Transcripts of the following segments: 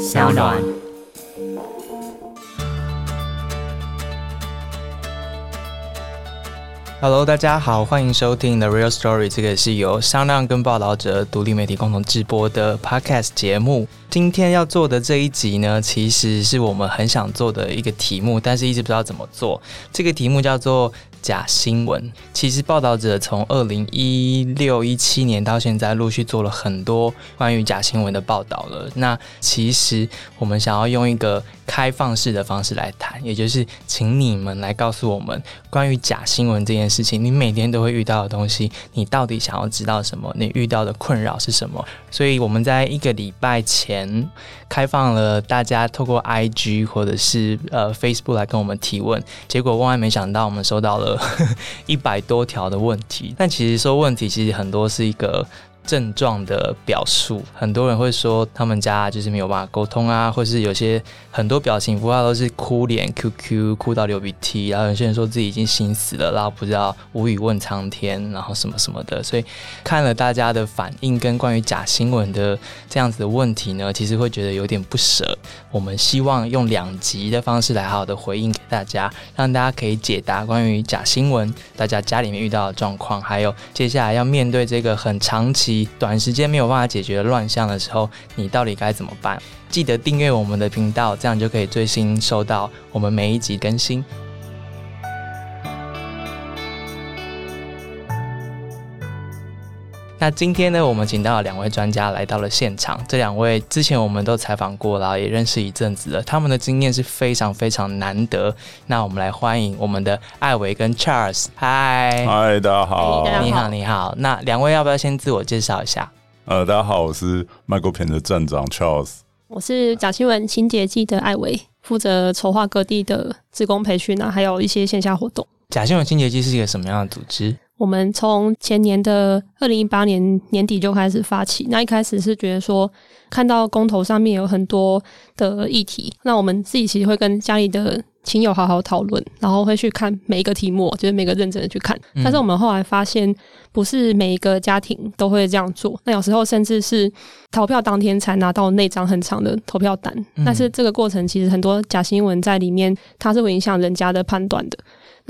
小暖。Hello，大家好，欢迎收听 The Real Story，这个是由商量跟报道者独立媒体共同制播的 Podcast 节目。今天要做的这一集呢，其实是我们很想做的一个题目，但是一直不知道怎么做。这个题目叫做。假新闻，其实报道者从二零一六一七年到现在，陆续做了很多关于假新闻的报道了。那其实我们想要用一个开放式的方式来谈，也就是请你们来告诉我们关于假新闻这件事情，你每天都会遇到的东西，你到底想要知道什么？你遇到的困扰是什么？所以我们在一个礼拜前开放了大家透过 IG 或者是呃 Facebook 来跟我们提问，结果万万没想到，我们收到了。一百多条的问题，但其实说问题，其实很多是一个。症状的表述，很多人会说他们家就是没有办法沟通啊，或是有些很多表情符号都是哭脸、QQ 哭到流鼻涕，然后有些人说自己已经心死了，然后不知道无语问苍天，然后什么什么的。所以看了大家的反应跟关于假新闻的这样子的问题呢，其实会觉得有点不舍。我们希望用两集的方式来好好的回应给大家，让大家可以解答关于假新闻大家家里面遇到的状况，还有接下来要面对这个很长期。短时间没有办法解决乱象的时候，你到底该怎么办？记得订阅我们的频道，这样就可以最新收到我们每一集更新。那今天呢，我们请到了两位专家来到了现场。这两位之前我们都采访过了，也认识一阵子了。他们的经验是非常非常难得。那我们来欢迎我们的艾维跟 Charles。嗨，嗨，大家好，你好，你好。那两位要不要先自我介绍一下？呃，大家好，我是麦国片的站长 Charles。我是假新闻清洁剂的艾维，负责筹划各地的职工培训啊，还有一些线下活动。假新闻清洁剂是一个什么样的组织？我们从前年的二零一八年年底就开始发起。那一开始是觉得说，看到公投上面有很多的议题，那我们自己其实会跟家里的亲友好好讨论，然后会去看每一个题目，就是每个认真的去看。但是我们后来发现，不是每一个家庭都会这样做。那有时候甚至是投票当天才拿到那张很长的投票单，但是这个过程其实很多假新闻在里面，它是会影响人家的判断的。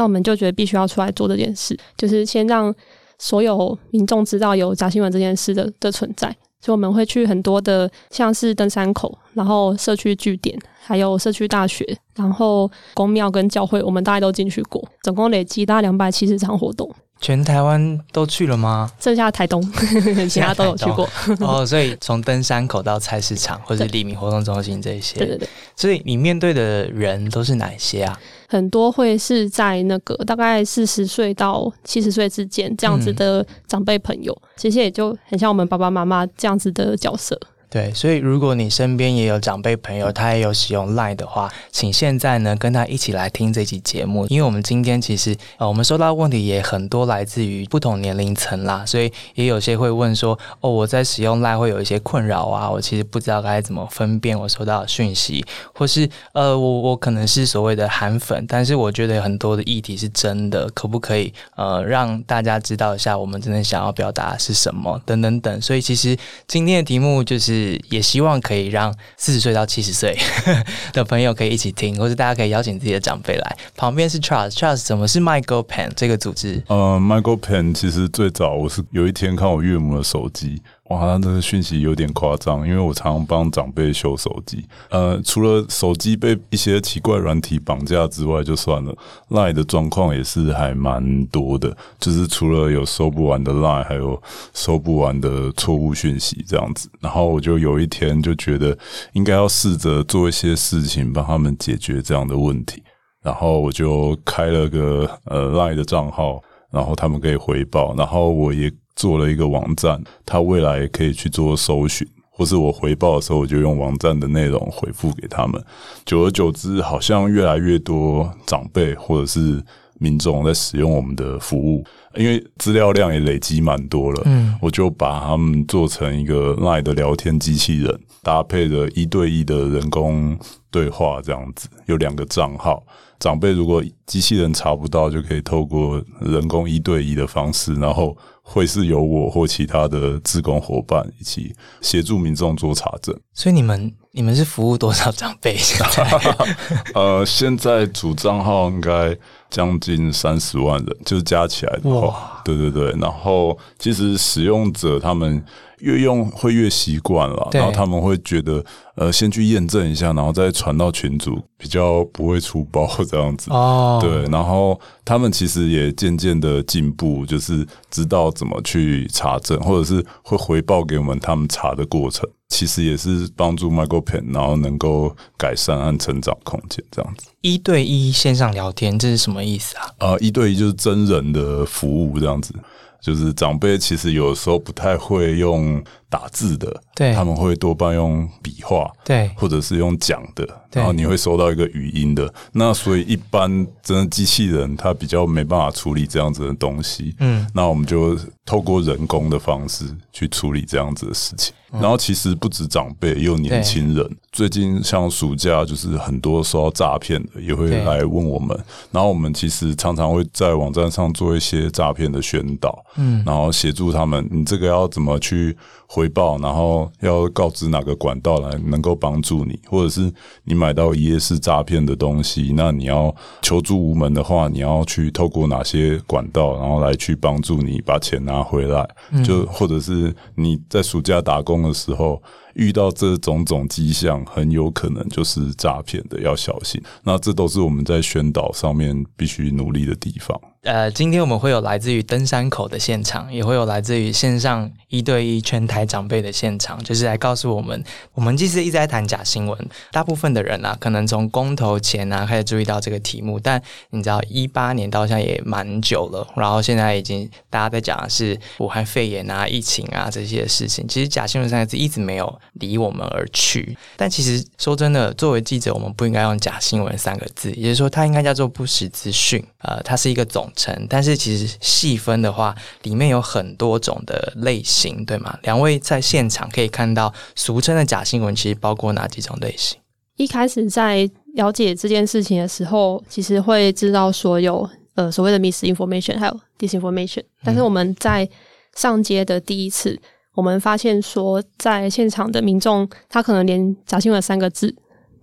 那我们就觉得必须要出来做这件事，就是先让所有民众知道有假新闻这件事的的存在。所以我们会去很多的，像是登山口，然后社区据点，还有社区大学，然后公庙跟教会，我们大概都进去过，总共累计大概两百七十场活动。全台湾都去了吗？剩下台东，其他都有去过。哦，所以从登山口到菜市场或者黎明活动中心这些，对对对。所以你面对的人都是哪些啊？很多会是在那个大概四十岁到七十岁之间这样子的长辈朋友，其实也就很像我们爸爸妈妈这样子的角色。对，所以如果你身边也有长辈朋友，他也有使用 Line 的话，请现在呢跟他一起来听这期节目，因为我们今天其实呃，我们收到问题也很多，来自于不同年龄层啦，所以也有些会问说，哦，我在使用 Line 会有一些困扰啊，我其实不知道该怎么分辨我收到的讯息，或是呃，我我可能是所谓的韩粉，但是我觉得很多的议题是真的，可不可以呃让大家知道一下，我们真的想要表达是什么等等等，所以其实今天的题目就是。也希望可以让四十岁到七十岁 的朋友可以一起听，或者大家可以邀请自己的长辈来。旁边是 Charles，Charles，什么是 Michael Pan 这个组织？呃，Michael Pan 其实最早我是有一天看我岳母的手机。哇，他这个讯息有点夸张，因为我常常帮长辈修手机。呃，除了手机被一些奇怪软体绑架之外，就算了，Line 的状况也是还蛮多的。就是除了有收不完的 Line，还有收不完的错误讯息这样子。然后我就有一天就觉得应该要试着做一些事情，帮他们解决这样的问题。然后我就开了个呃 Line 的账号，然后他们可以回报。然后我也。做了一个网站，他未来可以去做搜寻，或是我回报的时候，我就用网站的内容回复给他们。久而久之，好像越来越多长辈或者是民众在使用我们的服务。因为资料量也累积蛮多了，嗯我就把他们做成一个 Line 的聊天机器人，搭配着一对一的人工对话，这样子有两个账号。长辈如果机器人查不到，就可以透过人工一对一的方式，然后会是由我或其他的志工伙伴一起协助民众做查证。所以你们你们是服务多少长辈？现在 呃，现在主账号应该将近三十万人，就是加起来的话哇，对对对。然后其实使用者他们越用会越习惯了，然后他们会觉得呃，先去验证一下，然后再传到群组，比较不会出包这样子。哦，对，然后他们其实也渐渐的进步，就是知道怎么去查证，或者是会回报给我们他们查的过程。其实也是帮助 Michael Pen，然后能够改善和成长空间这样子。一对一线上聊天，这是什么意思啊？呃，一对一就是真人的服务这样子。就是长辈其实有时候不太会用打字的，对。他们会多半用笔画，对。或者是用讲的，然后你会收到一个语音的。那所以一般真的机器人它比较没办法处理这样子的东西，嗯，那我们就透过人工的方式去处理这样子的事情。嗯。然后其实不止长辈，也有年轻人。最近像暑假，就是很多受到诈骗的也会来问我们，然后我们其实常常会在网站上做一些诈骗的宣导，嗯。然后协助他们，你这个要怎么去回报，然后要告知哪个管道来能够帮助你，或者是你买到一夜式诈骗的东西，那你要求助无门的话，你要去透过哪些管道，然后来去帮助你把钱拿回来，就或者是你在暑假打工的时候。遇到这种种迹象，很有可能就是诈骗的，要小心。那这都是我们在宣导上面必须努力的地方。呃，今天我们会有来自于登山口的现场，也会有来自于线上一对一全台长辈的现场，就是来告诉我们，我们其实一直在谈假新闻，大部分的人啊，可能从公投前啊开始注意到这个题目，但你知道一八年到现在也蛮久了，然后现在已经大家在讲的是武汉肺炎啊、疫情啊这些事情，其实假新闻三个字一直没有离我们而去。但其实说真的，作为记者，我们不应该用假新闻三个字，也就是说，它应该叫做不实资讯。呃，它是一个总称，但是其实细分的话，里面有很多种的类型，对吗？两位在现场可以看到，俗称的假新闻其实包括哪几种类型？一开始在了解这件事情的时候，其实会知道所有呃所谓的 misinformation 还有 disinformation，但是我们在上街的第一次，我们发现说在现场的民众他可能连假新闻三个字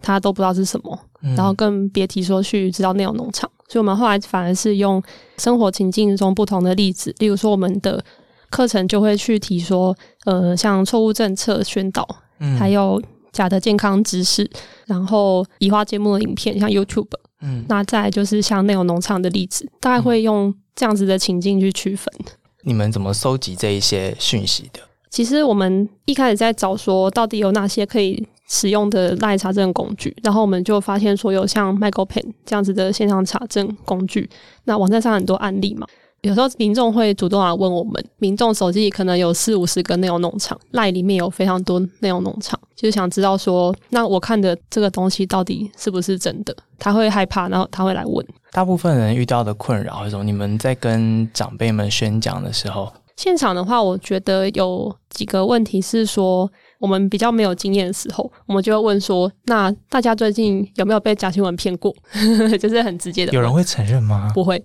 他都不知道是什么，然后更别提说去知道内容农场。所以我们后来反而是用生活情境中不同的例子，例如说我们的课程就会去提说，呃，像错误政策宣导，嗯还有假的健康知识，然后移花接木的影片，像 YouTube，嗯，那再来就是像内容农场的例子，大概会用这样子的情境去区分。你们怎么收集这一些讯息的？其实我们一开始在找说，到底有哪些可以使用的赖查证工具，然后我们就发现说有像 Michael Pen 这样子的线上查证工具，那网站上很多案例嘛。有时候民众会主动来问我们，民众手机里可能有四五十个内容农场，赖里面有非常多内容农场，就是想知道说，那我看的这个东西到底是不是真的？他会害怕，然后他会来问。大部分人遇到的困扰是什么？你们在跟长辈们宣讲的时候，现场的话，我觉得有几个问题是说，我们比较没有经验的时候，我们就会问说，那大家最近有没有被假新闻骗过？就是很直接的。有人会承认吗？不会，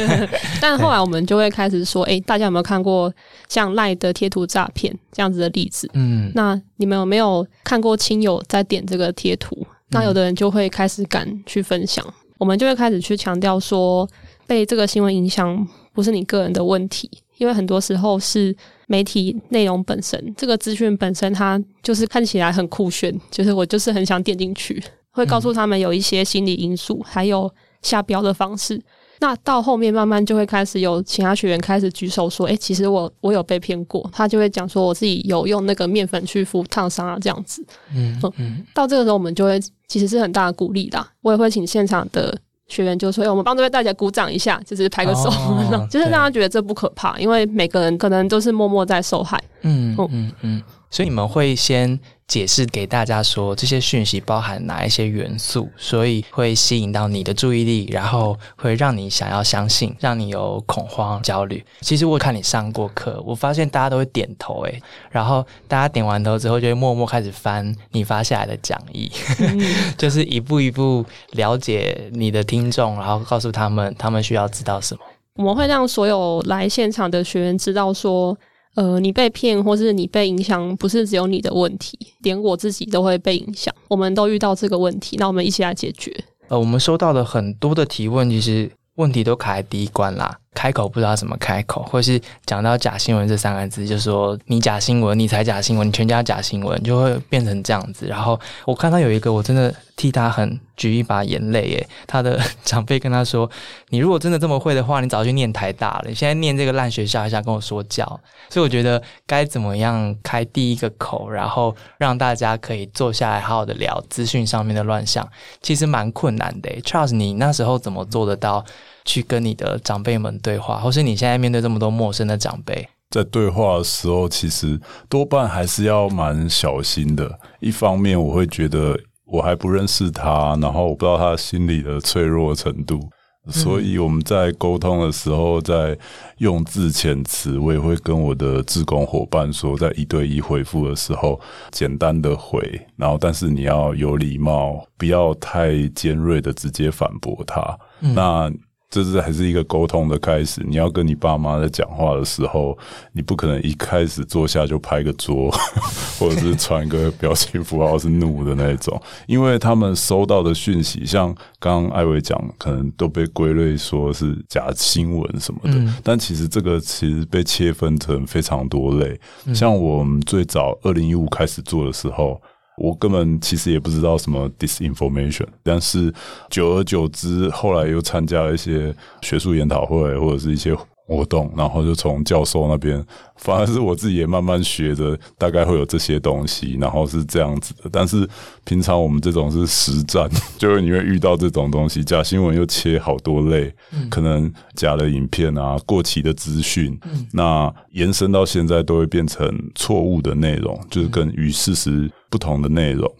但后来我们就会开始说，诶，大家有没有看过像赖的贴图诈骗这样子的例子？嗯，那你们有没有看过亲友在点这个贴图？那有的人就会开始敢去分享，我们就会开始去强调说，被这个新闻影响不是你个人的问题，因为很多时候是媒体内容本身，这个资讯本身它就是看起来很酷炫，就是我就是很想点进去，会告诉他们有一些心理因素，还有下标的方式。那到后面慢慢就会开始有其他学员开始举手说：“诶，其实我我有被骗过。”他就会讲说：“我自己有用那个面粉去敷烫伤啊，这样子。”嗯嗯，到这个时候，我们就会其实是很大的鼓励啦。我也会请现场的学员就说：“哎、我们帮这位大家鼓掌一下，就是拍个手，哦 就是让他觉得这不可怕，因为每个人可能都是默默在受害。嗯哦嗯嗯，所以你们会先解释给大家说这些讯息包含哪一些元素，所以会吸引到你的注意力，然后会让你想要相信，让你有恐慌、焦虑。其实我看你上过课，我发现大家都会点头，诶，然后大家点完头之后，就会默默开始翻你发下来的讲义，就是一步一步了解你的听众，然后告诉他们他们需要知道什么。我们会让所有来现场的学员知道说。呃，你被骗或是你被影响，不是只有你的问题，连我自己都会被影响。我们都遇到这个问题，那我们一起来解决。呃，我们收到了很多的提问，其实问题都卡在第一关啦。开口不知道怎么开口，或是讲到假新闻这三个字，就说你假新闻，你才假新闻，你全家假新闻，就会变成这样子。然后我看到有一个，我真的替他很举一把眼泪耶。他的长辈跟他说：“你如果真的这么会的话，你早去念台大了。你现在念这个烂学校，还想跟我说教？”所以我觉得该怎么样开第一个口，然后让大家可以坐下来好好的聊资讯上面的乱象，其实蛮困难的。Charles，你那时候怎么做得到？去跟你的长辈们对话，或是你现在面对这么多陌生的长辈，在对话的时候，其实多半还是要蛮小心的。一方面，我会觉得我还不认识他，然后我不知道他心理的脆弱程度，所以我们在沟通的时候，在用字遣词，我也会跟我的志工伙伴说，在一对一回复的时候，简单的回，然后但是你要有礼貌，不要太尖锐的直接反驳他。那这是还是一个沟通的开始。你要跟你爸妈在讲话的时候，你不可能一开始坐下就拍个桌，或者是传个表情符号是怒的那种，因为他们收到的讯息，像刚刚艾薇讲，可能都被归类说是假新闻什么的。但其实这个其实被切分成非常多类。像我们最早二零一五开始做的时候。我根本其实也不知道什么 disinformation，但是久而久之，后来又参加了一些学术研讨会或者是一些。活动，然后就从教授那边，反而是我自己也慢慢学着，大概会有这些东西，然后是这样子的。但是平常我们这种是实战，就是你会遇到这种东西，假新闻又切好多类，可能假的影片啊，过期的资讯，那延伸到现在都会变成错误的内容，就是跟与事实不同的内容。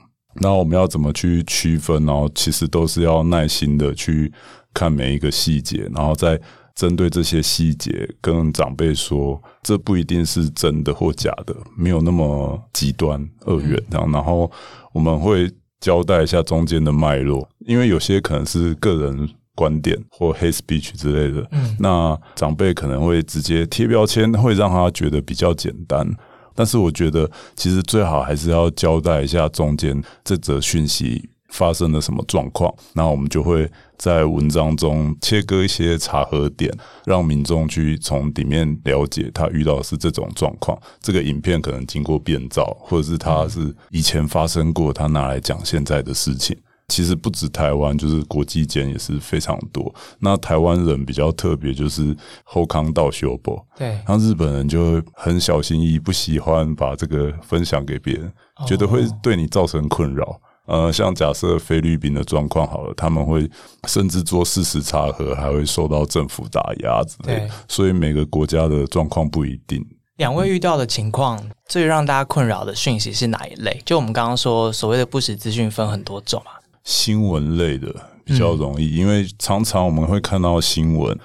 那我们要怎么去区分？然后其实都是要耐心的去看每一个细节，然后再。针对这些细节，跟长辈说，这不一定是真的或假的，没有那么极端二元这样。然后我们会交代一下中间的脉络，因为有些可能是个人观点或 hate speech 之类的，那长辈可能会直接贴标签，会让他觉得比较简单。但是我觉得，其实最好还是要交代一下中间这则讯息。发生了什么状况？那我们就会在文章中切割一些查核点，让民众去从里面了解他遇到的是这种状况。这个影片可能经过变造，或者是他是以前发生过，他拿来讲现在的事情。其实不止台湾，就是国际间也是非常多。那台湾人比较特别，就是后康道修博，对，然后日本人就很小心翼翼，不喜欢把这个分享给别人，觉得会对你造成困扰。呃，像假设菲律宾的状况好了，他们会甚至做事实查核，还会受到政府打压之类。所以每个国家的状况不一定。两位遇到的情况，最让大家困扰的讯息是哪一类？就我们刚刚说所谓的不实资讯分很多种嘛。新闻类的比较容易，因为常常我们会看到新闻。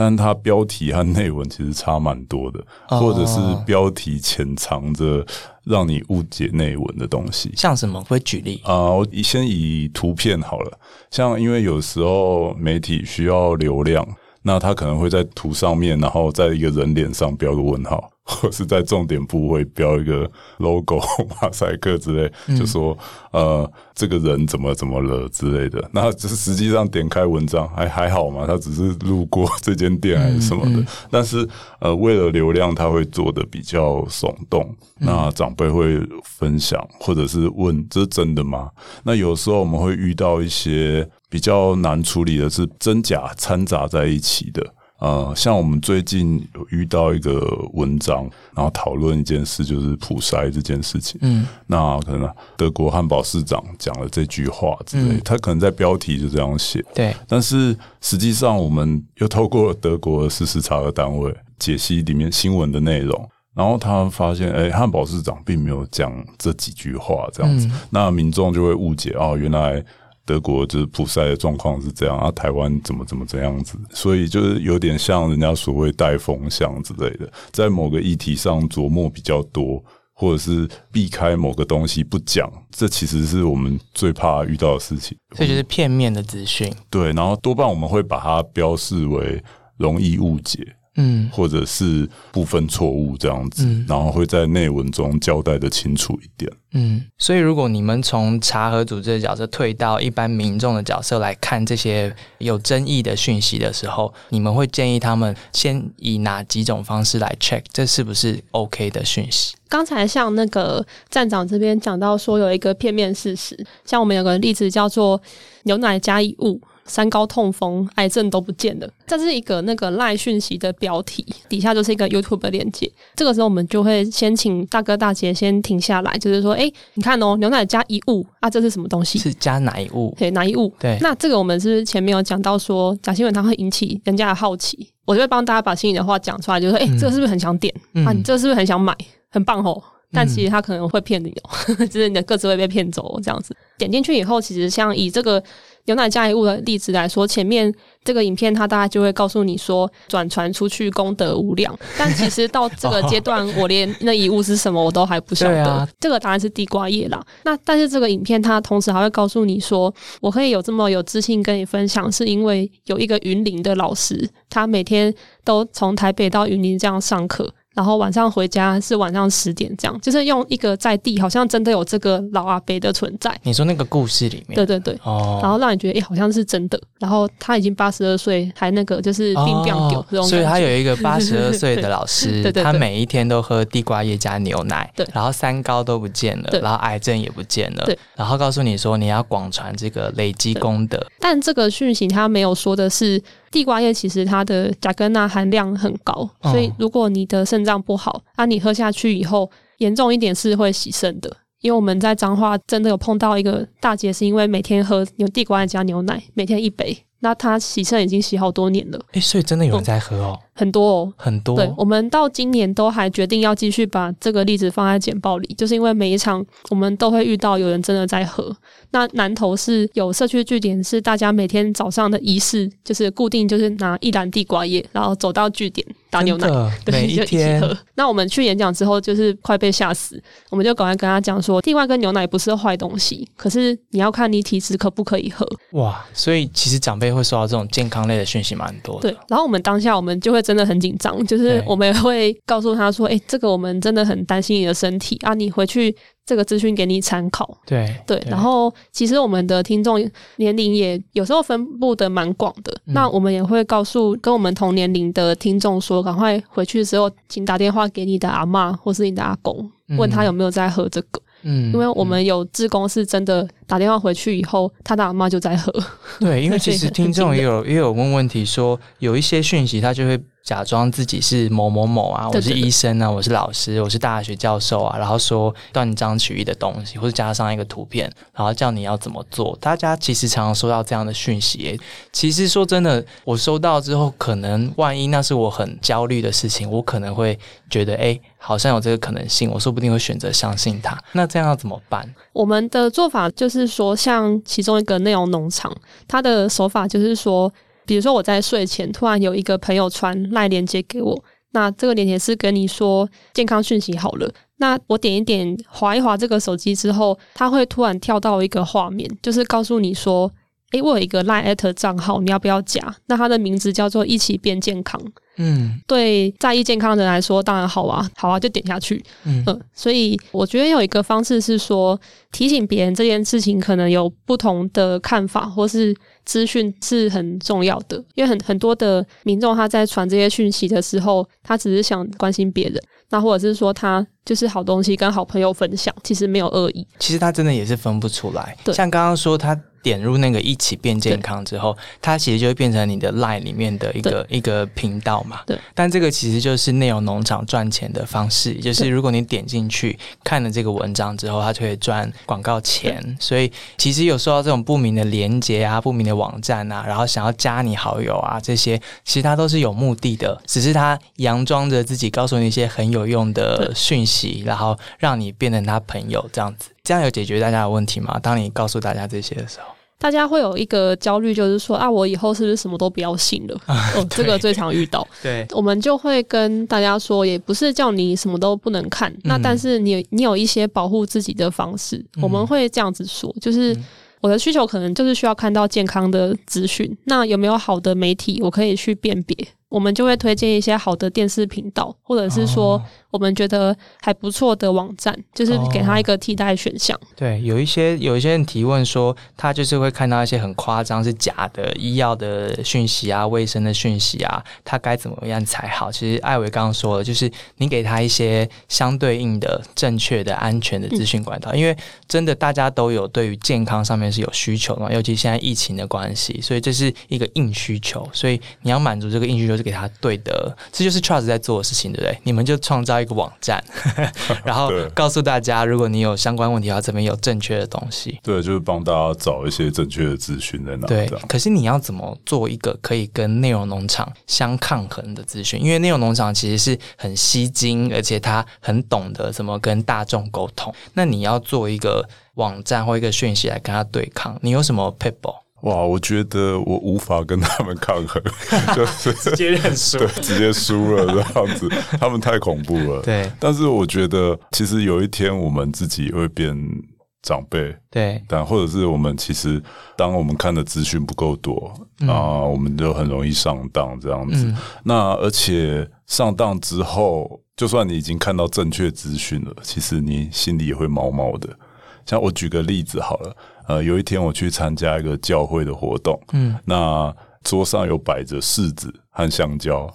但它标题和内文其实差蛮多的，或者是标题潜藏着让你误解内文的东西。像什么？会举例啊？我先以图片好了。像因为有时候媒体需要流量，那他可能会在图上面，然后在一个人脸上标个问号。或是在重点部位标一个 logo 马赛克之类，就说呃这个人怎么怎么了之类的。那只是实际上点开文章还还好嘛，他只是路过这间店还是什么的。但是呃为了流量，他会做的比较耸动。那长辈会分享或者是问这是真的吗？那有时候我们会遇到一些比较难处理的是真假掺杂在一起的。呃，像我们最近有遇到一个文章，然后讨论一件事，就是普筛这件事情。嗯，那可能德国汉堡市长讲了这句话之类，他可能在标题就这样写。对，但是实际上我们又透过德国事实查核单位解析里面新闻的内容。然后他发现，哎，汉堡市长并没有讲这几句话，这样子，那民众就会误解哦，原来德国就是普赛的状况是这样，啊，台湾怎么怎么这样子，所以就是有点像人家所谓带风向之类的，在某个议题上琢磨比较多。或者是避开某个东西不讲，这其实是我们最怕遇到的事情。这就是片面的资讯。对，然后多半我们会把它标示为容易误解。嗯，或者是部分错误这样子，然后会在内文中交代的清楚一点。嗯，所以如果你们从查核组织的角色退到一般民众的角色来看这些有争议的讯息的时候，你们会建议他们先以哪几种方式来 check 这是不是 OK 的讯息？刚才像那个站长这边讲到说有一个片面事实，像我们有个例子叫做牛奶加一物。三高痛风，癌症都不见了。这是一个那个赖讯息的标题，底下就是一个 YouTube 的链接。这个时候，我们就会先请大哥大姐先停下来，就是说，哎，你看哦，牛奶加一物啊，这是什么东西？是加哪一物？对，哪一物？对。那这个我们是前面有讲到说，假新闻它会引起人家的好奇，我就会帮大家把心里的话讲出来，就说，哎，这个是不是很想点啊？你这个是不是很想买？很棒哦！但其实他可能会骗你哦，就是你的个子会被骗走这样子。点进去以后，其实像以这个。牛奶加一物的例子来说，前面这个影片它大概就会告诉你说，转传出去功德无量。但其实到这个阶段，我连那一物是什么我都还不晓得。这个答案是地瓜叶啦。那但是这个影片它同时还会告诉你说，我可以有这么有自信跟你分享，是因为有一个云林的老师，他每天都从台北到云林这样上课。然后晚上回家是晚上十点，这样就是用一个在地，好像真的有这个老阿伯的存在。你说那个故事里面，对对对，哦，然后让你觉得哎，好像是真的。然后他已经八十二岁，还那个就是病病狗这种。所以他有一个八十二岁的老师，他每一天都喝地瓜叶加牛奶，对，然后三高都不见了，然后癌症也不见了，对，然后告诉你说你要广传这个累积功德。但这个讯息他没有说的是。地瓜叶其实它的甲根钠含量很高，所以如果你的肾脏不好，那你喝下去以后，严重一点是会洗肾的。因为我们在彰化真的有碰到一个大姐，是因为每天喝有地瓜叶加牛奶，每天一杯。那他洗肾已经洗好多年了，哎，所以真的有人在喝哦，很多哦，很多。对，我们到今年都还决定要继续把这个例子放在简报里，就是因为每一场我们都会遇到有人真的在喝。那南投是有社区据点，是大家每天早上的仪式，就是固定就是拿一篮地瓜叶，然后走到据点打牛奶，对每一天。那我们去演讲之后，就是快被吓死，我们就赶快跟他讲说，地瓜跟牛奶不是坏东西，可是你要看你体质可不可以喝。哇，所以其实长辈。会收到这种健康类的讯息蛮多的，对。然后我们当下我们就会真的很紧张，就是我们会告诉他说：“哎，这个我们真的很担心你的身体啊，你回去这个资讯给你参考。”对对。然后其实我们的听众年龄也有时候分布的蛮广的，那我们也会告诉跟我们同年龄的听众说：“赶快回去的时候，请打电话给你的阿妈或是你的阿公，问他有没有在喝这个。”嗯，因为我们有志工是真的打电话回去以后，他的阿妈就在喝。对，因为其实 听众也有也有问问题，说有一些讯息他就会。假装自己是某某某啊，我是医生啊，我是老师，我是大学教授啊，然后说断章取义的东西，或者加上一个图片，然后叫你要怎么做。大家其实常常收到这样的讯息，其实说真的，我收到之后，可能万一那是我很焦虑的事情，我可能会觉得，哎，好像有这个可能性，我说不定会选择相信他。那这样要怎么办？我们的做法就是说，像其中一个内容农场，它的手法就是说。比如说我在睡前突然有一个朋友传赖链接给我，那这个链接是跟你说健康讯息好了，那我点一点划一划这个手机之后，它会突然跳到一个画面，就是告诉你说，诶，我有一个赖艾特账号，你要不要加？那它的名字叫做一起变健康。嗯，对，在意健康的人来说，当然好啊，好啊，就点下去。嗯，所以我觉得有一个方式是说，提醒别人这件事情可能有不同的看法，或是资讯是很重要的。因为很很多的民众他在传这些讯息的时候，他只是想关心别人，那或者是说他就是好东西跟好朋友分享，其实没有恶意。其实他真的也是分不出来。对像刚刚说他。点入那个一起变健康之后，他其实就会变成你的 line 里面的一个一个频道嘛。对。但这个其实就是内容农场赚钱的方式，就是如果你点进去看了这个文章之后，它就可以赚广告钱。所以其实有收到这种不明的连接啊、不明的网站啊，然后想要加你好友啊，这些其实它都是有目的的，只是他佯装着自己告诉你一些很有用的讯息，然后让你变成他朋友这样子。这样有解决大家的问题吗？当你告诉大家这些的时候，大家会有一个焦虑，就是说啊，我以后是不是什么都不要信了？哦，这个最常遇到。对，我们就会跟大家说，也不是叫你什么都不能看，那但是你你有一些保护自己的方式，我们会这样子说，就是我的需求可能就是需要看到健康的资讯，那有没有好的媒体我可以去辨别？我们就会推荐一些好的电视频道，或者是说我们觉得还不错的网站，就是给他一个替代选项。对，有一些有一些人提问说，他就是会看到一些很夸张是假的医药的讯息啊、卫生的讯息啊，他该怎么样才好？其实艾维刚刚说了，就是你给他一些相对应的、正确的、安全的资讯管道，因为真的大家都有对于健康上面是有需求的嘛，尤其现在疫情的关系，所以这是一个硬需求，所以你要满足这个硬需求。是给他对的，这就是 Trust 在做的事情，对不对？你们就创造一个网站，然后告诉大家，如果你有相关问题的话，这边有正确的东西。对，就是帮大家找一些正确的资讯在哪。对，可是你要怎么做一个可以跟内容农场相抗衡的资讯？因为内容农场其实是很吸睛，而且他很懂得怎么跟大众沟通。那你要做一个网站或一个讯息来跟他对抗，你有什么 people？哇，我觉得我无法跟他们抗衡，就是直接认输，对，直接输了这样子，他们太恐怖了。对，但是我觉得其实有一天我们自己会变长辈，对，但或者是我们其实当我们看的资讯不够多啊，我们就很容易上当这样子。那而且上当之后，就算你已经看到正确资讯了，其实你心里也会毛毛的。像我举个例子好了。呃，有一天我去参加一个教会的活动，嗯，那桌上有摆着柿子和香蕉，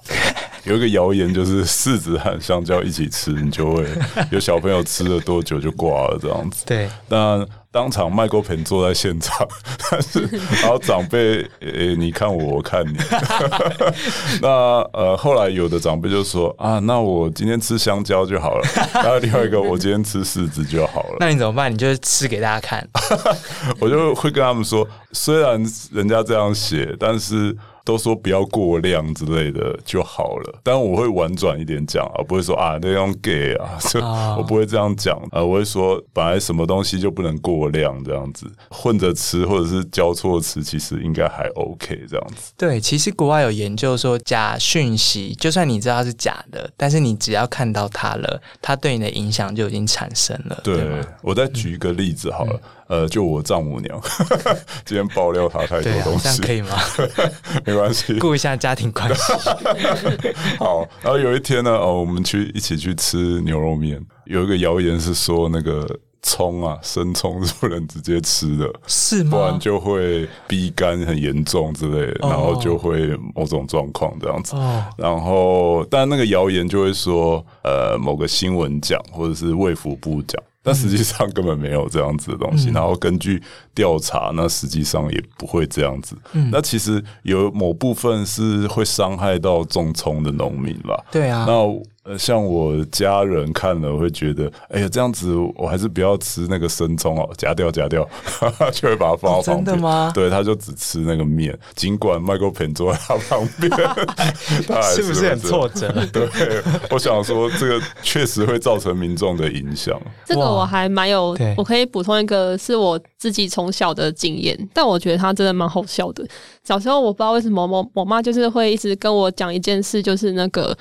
有一个谣言就是柿子和香蕉一起吃，你就会有小朋友吃了多久就挂了这样子。对，那。当场麦克平坐在现场，但是然后长辈诶，你看我，我看你。那呃，后来有的长辈就说啊，那我今天吃香蕉就好了。然后另外一个，我今天吃柿子就好了。那你怎么办？你就吃给大家看。我就会跟他们说，虽然人家这样写，但是。都说不要过量之类的就好了，但我会婉转一点讲啊，不会说啊那种 gay 啊，我不会这样讲啊，我会说本来什么东西就不能过量这样子，混着吃或者是交错吃，其实应该还 OK 这样子。对，其实国外有研究说，假讯息就算你知道它是假的，但是你只要看到它了，它对你的影响就已经产生了。对，我再举一个例子好了。呃，就我丈母娘 今天爆料她太多东西，这样可以吗？没关系，顾一下家庭关系。好，然后有一天呢，哦，我们去一起去吃牛肉面，有一个谣言是说那个葱啊，生葱是不能直接吃的，是吗？不然就会逼肝很严重之类，然后就会某种状况这样子。然后，但那个谣言就会说，呃，某个新闻讲，或者是卫福部讲。但实际上根本没有这样子的东西，然后根据调查，那实际上也不会这样子。那其实有某部分是会伤害到种葱的农民吧？对啊。那呃，像我家人看了会觉得，哎呀，这样子我还是不要吃那个生葱哦，夹掉夹掉，就会把它放到旁边。真的吗？对，他就只吃那个面，尽管麦克平坐在他旁边，他是不是很挫折？对，我想说这个确实会造成民众的影响。这个我还蛮有，我可以补充一个是我自己从小的经验，但我觉得他真的蛮好笑的。小时候我不知道为什么，我我妈就是会一直跟我讲一件事，就是那个。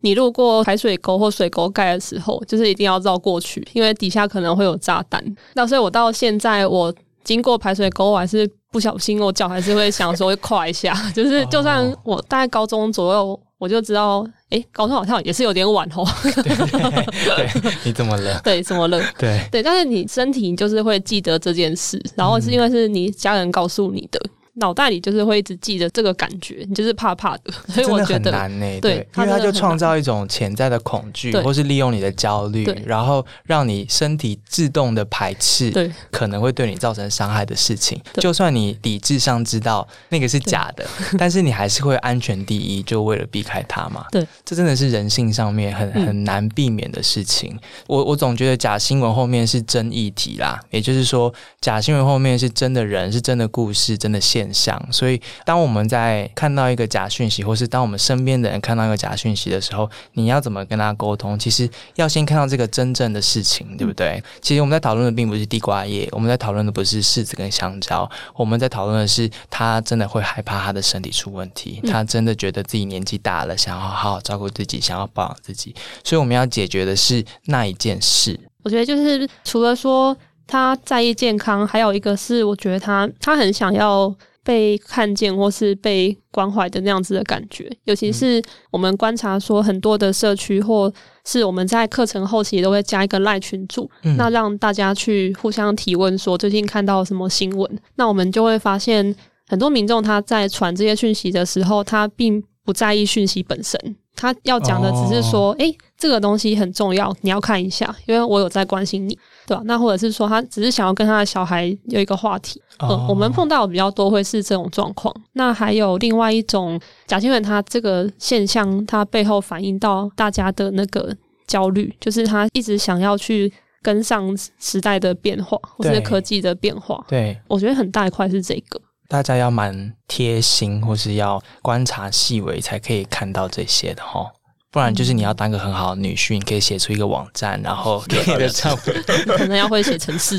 你路过排水沟或水沟盖的时候，就是一定要绕过去，因为底下可能会有炸弹。那所以我到现在，我经过排水沟，我还是不小心，我脚还是会想说会跨一下。就是就算我大概高中左右，我就知道，哎，高中好像也是有点晚哦。对，你怎么了？对，怎么了？对对，但是你身体就是会记得这件事，然后是因为是你家人告诉你的。脑袋里就是会一直记着这个感觉，你就是怕怕的，所以我觉得难呢。对，因为他就创造一种潜在的恐惧，或是利用你的焦虑，然后让你身体自动的排斥，对，可能会对你造成伤害的事情。就算你理智上知道那个是假的，但是你还是会安全第一，就为了避开它嘛。对，这真的是人性上面很很难避免的事情。我我总觉得假新闻后面是真议题啦，也就是说，假新闻后面是真的人，是真的故事，真的现象。所以，当我们在看到一个假讯息，或是当我们身边的人看到一个假讯息的时候，你要怎么跟他沟通？其实要先看到这个真正的事情，对不对？其实我们在讨论的并不是地瓜叶，我们在讨论的不是柿子跟香蕉，我们在讨论的是他真的会害怕他的身体出问题，他真的觉得自己年纪大了，想要好好照顾自己，想要保养自己。所以我们要解决的是那一件事。我觉得就是除了说他在意健康，还有一个是我觉得他他很想要。被看见或是被关怀的那样子的感觉，尤其是我们观察说很多的社区，或是我们在课程后期都会加一个赖群组，那让大家去互相提问，说最近看到什么新闻，那我们就会发现很多民众他在传这些讯息的时候，他并不在意讯息本身。他要讲的只是说，哎，这个东西很重要，你要看一下，因为我有在关心你，对吧？那或者是说，他只是想要跟他的小孩有一个话题。嗯，我们碰到比较多会是这种状况。那还有另外一种贾新闻，它这个现象，它背后反映到大家的那个焦虑，就是他一直想要去跟上时代的变化，或是科技的变化。对，我觉得很大一块是这个。大家要蛮贴心，或是要观察细微，才可以看到这些的哈。不然就是你要当个很好的女婿，你可以写出一个网站，然后给你的丈夫，可能要会写程式。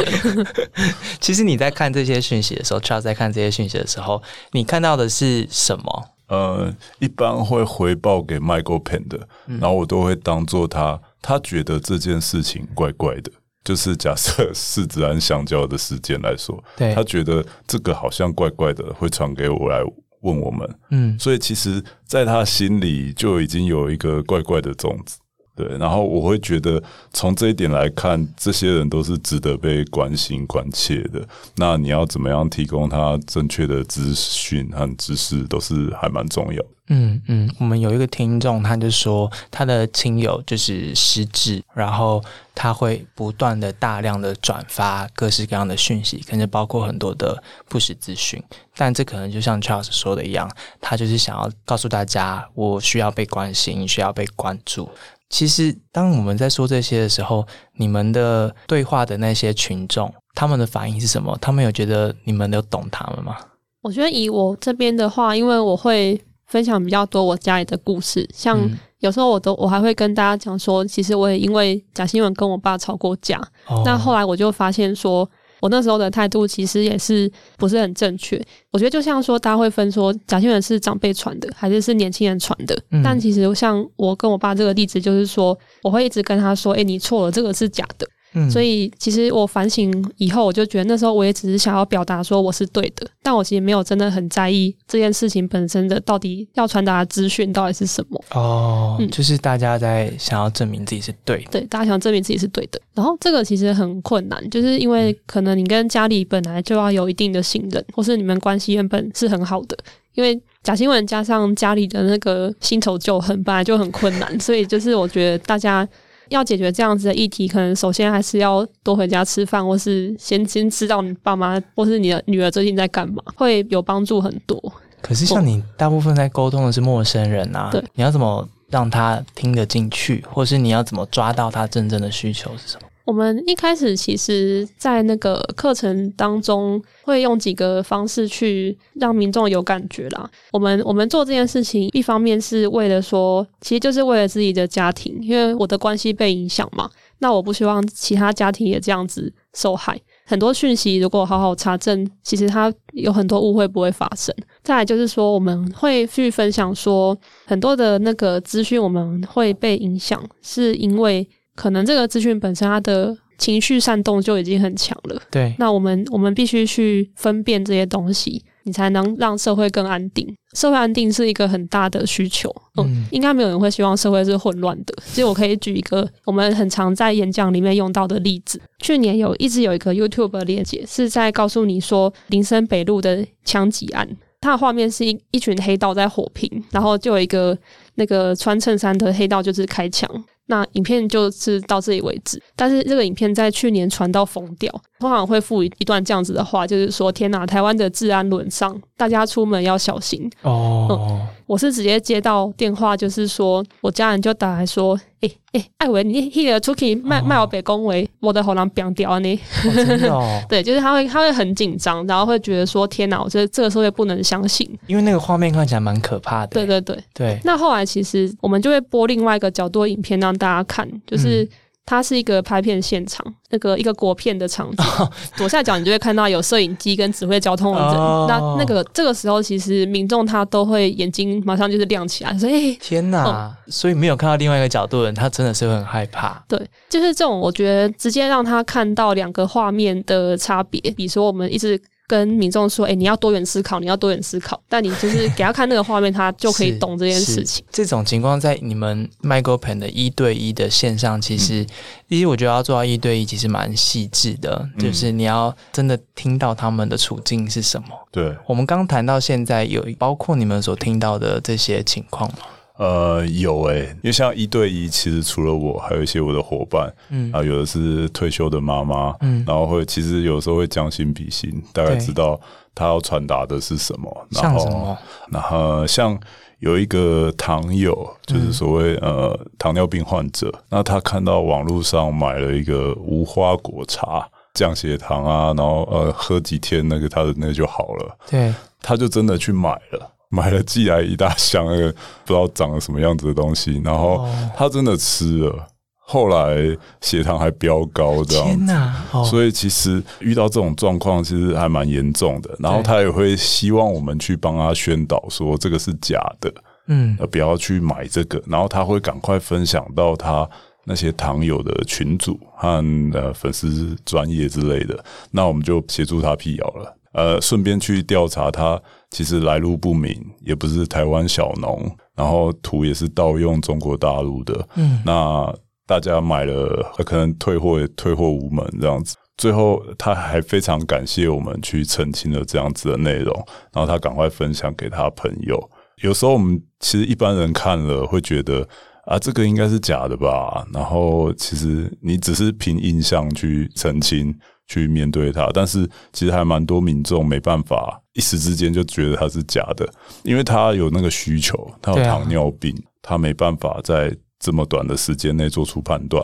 其实你在看这些讯息的时候，Charles 在看这些讯息的时候，你看到的是什么？呃，一般会回报给 Michael Pen 的，然后我都会当做他，他觉得这件事情怪怪的。就是假设 柿子安香蕉的事件来说，他觉得这个好像怪怪的，会传给我来问我们。嗯，所以其实在他心里就已经有一个怪怪的种子。对，然后我会觉得从这一点来看，这些人都是值得被关心关切的。那你要怎么样提供他正确的资讯和知识，都是还蛮重要。嗯嗯，我们有一个听众，他就说他的亲友就是失智，然后他会不断的大量的转发各式各样的讯息，可能包括很多的不实资讯。但这可能就像 Charles 说的一样，他就是想要告诉大家，我需要被关心，需要被关注。其实，当我们在说这些的时候，你们的对话的那些群众，他们的反应是什么？他们有觉得你们有懂他们吗？我觉得以我这边的话，因为我会分享比较多我家里的故事，像有时候我都我还会跟大家讲说，其实我也因为假新闻跟我爸吵过架。那后来我就发现说。我那时候的态度其实也是不是很正确。我觉得就像说，大家会分说假新闻是长辈传的，还是是年轻人传的。但其实像我跟我爸这个例子，就是说，我会一直跟他说：“哎，你错了，这个是假的。”所以，其实我反省以后，我就觉得那时候我也只是想要表达说我是对的，但我其实没有真的很在意这件事情本身的到底要传达的资讯到底是什么。哦，就是大家在想要证明自己是对的，对，大家想证明自己是对的。然后这个其实很困难，就是因为可能你跟家里本来就要有一定的信任，或是你们关系原本是很好的，因为假新闻加上家里的那个新仇旧恨本来就很困难，所以就是我觉得大家。要解决这样子的议题，可能首先还是要多回家吃饭，或是先先知道你爸妈或是你的女儿最近在干嘛，会有帮助很多。可是像你大部分在沟通的是陌生人啊，对，你要怎么让他听得进去，或是你要怎么抓到他真正的需求是什么？我们一开始其实，在那个课程当中，会用几个方式去让民众有感觉啦。我们我们做这件事情，一方面是为了说，其实就是为了自己的家庭，因为我的关系被影响嘛。那我不希望其他家庭也这样子受害。很多讯息如果好好查证，其实它有很多误会不会发生。再来就是说，我们会去分享说，很多的那个资讯我们会被影响，是因为。可能这个资讯本身，它的情绪煽动就已经很强了。对，那我们我们必须去分辨这些东西。你才能让社会更安定。社会安定是一个很大的需求，嗯，应该没有人会希望社会是混乱的。其实我可以举一个我们很常在演讲里面用到的例子，去年有一直有一个 YouTube 链接是在告诉你说林森北路的枪击案，它的画面是一一群黑道在火拼，然后就有一个那个穿衬衫的黑道就是开枪。那影片就是到这里为止，但是这个影片在去年传到疯掉，通常会附一一段这样子的话，就是说：天哪，台湾的治安沦丧，大家出门要小心哦。我是直接接到电话，就是说我家人就打来说：哎哎，艾维，你那个出去卖卖我北宫维，我的喉咙扁掉呢。真的哦，对，就是他会他会很紧张，然后会觉得说：天哪，我觉得这个时候也不能相信，因为那个画面看起来蛮可怕的。对对对对。那后来其实我们就会播另外一个角度的影片让。大家看，就是它是一个拍片现场，那个一个国片的场景。左下角你就会看到有摄影机跟指挥交通的人。那那个这个时候，其实民众他都会眼睛马上就是亮起来，所以天哪！所以没有看到另外一个角度的人，他真的是会很害怕。对，就是这种，我觉得直接让他看到两个画面的差别，比如说我们一直。跟民众说：“哎，你要多元思考，你要多元思考。”但你就是给他看那个画面，他就可以 懂这件事情。这种情况在你们 Michael Pen 的一对一的线上，其实，其实我觉得要做到一对一，其实蛮细致的，就是你要真的听到他们的处境是什么。对，我们刚谈到现在，有包括你们所听到的这些情况吗？呃，有诶，因为像一对一，其实除了我，还有一些我的伙伴，嗯，啊，有的是退休的妈妈，嗯，然后会其实有时候会将心比心，大概知道他要传达的是什么，然后，然后像有一个糖友，就是所谓呃糖尿病患者，那他看到网络上买了一个无花果茶降血糖啊，然后呃喝几天那个他的那个就好了，对，他就真的去买了。买了寄来一大箱那个不知道长了什么样子的东西，然后他真的吃了，后来血糖还飙高，这样子。所以其实遇到这种状况，其实还蛮严重的。然后他也会希望我们去帮他宣导说这个是假的，嗯，不要去买这个。然后他会赶快分享到他那些糖友的群组和呃粉丝专业之类的，那我们就协助他辟谣了。呃，顺便去调查他，其实来路不明，也不是台湾小农，然后图也是盗用中国大陆的。嗯，那大家买了，可能退货也退货无门这样子。最后他还非常感谢我们去澄清了这样子的内容，然后他赶快分享给他朋友。有时候我们其实一般人看了会觉得啊，这个应该是假的吧？然后其实你只是凭印象去澄清。去面对它，但是其实还蛮多民众没办法一时之间就觉得它是假的，因为他有那个需求，他有糖尿病，他没办法在这么短的时间内做出判断，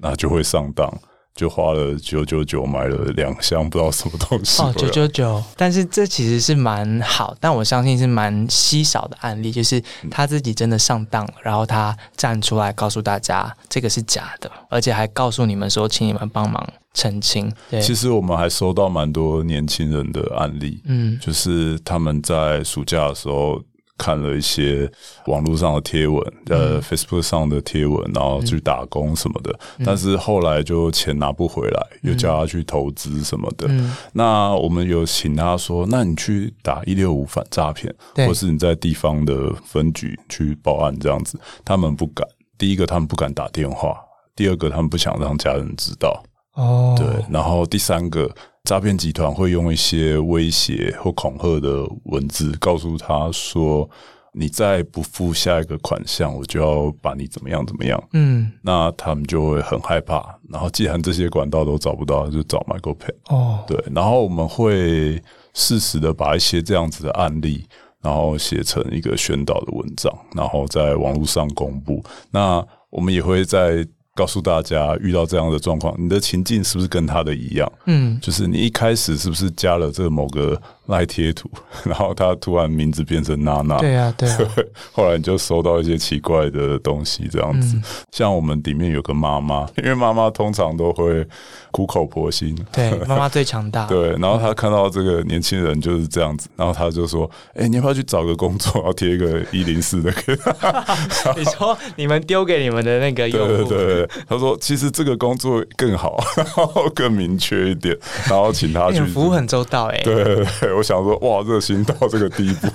那就会上当。就花了九九九买了两箱不知道什么东西哦，九九九。但是这其实是蛮好，但我相信是蛮稀少的案例，就是他自己真的上当了，然后他站出来告诉大家这个是假的，而且还告诉你们说，请你们帮忙澄清。对，其实我们还收到蛮多年轻人的案例，嗯，就是他们在暑假的时候。看了一些网络上的贴文，呃，Facebook 上的贴文，然后去打工什么的，但是后来就钱拿不回来，又叫他去投资什么的。那我们有请他说：“那你去打一六五反诈骗，或是你在地方的分局去报案这样子。”他们不敢。第一个，他们不敢打电话；第二个，他们不想让家人知道。哦，对。然后第三个。诈骗集团会用一些威胁或恐吓的文字，告诉他说：“你再不付下一个款项，我就要把你怎么样怎么样。”嗯，那他们就会很害怕。然后，既然这些管道都找不到，就找 Michael Pen。哦，对。然后我们会适时的把一些这样子的案例，然后写成一个宣导的文章，然后在网络上公布。那我们也会在。告诉大家，遇到这样的状况，你的情境是不是跟他的一样？嗯，就是你一开始是不是加了这某个。赖贴图，然后他突然名字变成娜娜，对啊，对。后来你就收到一些奇怪的东西，这样子。像我们里面有个妈妈，因为妈妈通常都会苦口婆心，对，妈妈最强大。对，然后他看到这个年轻人就是这样子，然后他就说：“哎，你要不要去找个工作，要贴一个一零四的给他？”你说你们丢给你们的那个用户，对对对。他说：“其实这个工作更好，然后更明确一点，然后请他去服务很周到。”哎，对对对。我想说，哇，热心到这个地步，